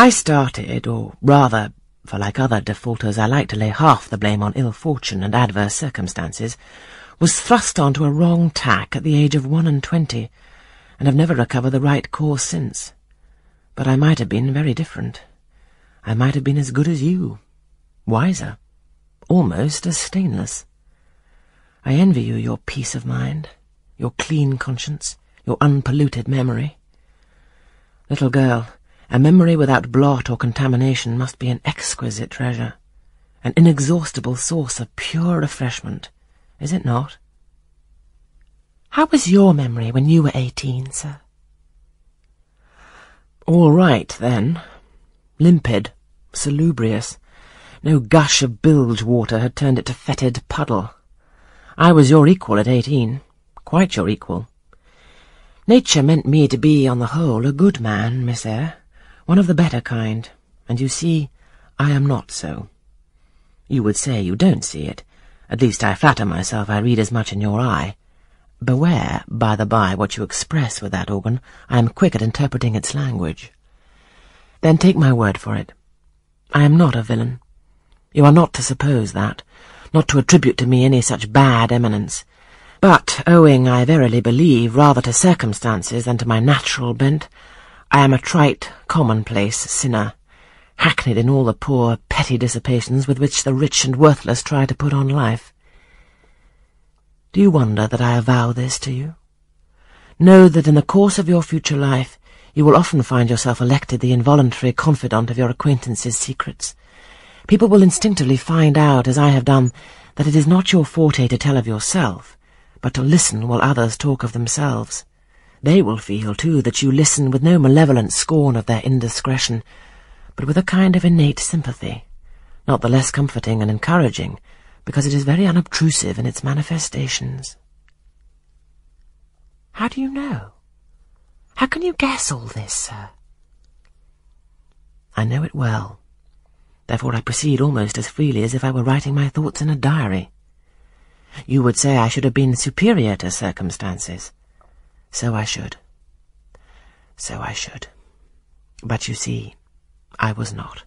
I started, or rather, for like other defaulters I like to lay half the blame on ill fortune and adverse circumstances, was thrust onto a wrong tack at the age of one and twenty, and have never recovered the right course since. But I might have been very different. I might have been as good as you, wiser, almost as stainless. I envy you your peace of mind, your clean conscience, your unpolluted memory. Little girl, a memory without blot or contamination must be an exquisite treasure, an inexhaustible source of pure refreshment, is it not? How was your memory when you were eighteen, sir? All right, then. Limpid, salubrious. No gush of bilge water had turned it to fetid puddle. I was your equal at eighteen, quite your equal. Nature meant me to be, on the whole, a good man, Miss Eyre, one of the better kind, and you see, I am not so. You would say you don't see it. At least I flatter myself I read as much in your eye. Beware, by the by, what you express with that organ. I am quick at interpreting its language. Then take my word for it. I am not a villain. You are not to suppose that, not to attribute to me any such bad eminence. But, owing, I verily believe, rather to circumstances than to my natural bent, I am a trite, commonplace sinner, hackneyed in all the poor, petty dissipations with which the rich and worthless try to put on life. Do you wonder that I avow this to you? Know that in the course of your future life you will often find yourself elected the involuntary confidant of your acquaintances' secrets. People will instinctively find out, as I have done, that it is not your forte to tell of yourself, but to listen while others talk of themselves. They will feel, too, that you listen with no malevolent scorn of their indiscretion, but with a kind of innate sympathy, not the less comforting and encouraging, because it is very unobtrusive in its manifestations. How do you know? How can you guess all this, sir? I know it well. Therefore I proceed almost as freely as if I were writing my thoughts in a diary. You would say I should have been superior to circumstances. So I should. So I should. But you see, I was not.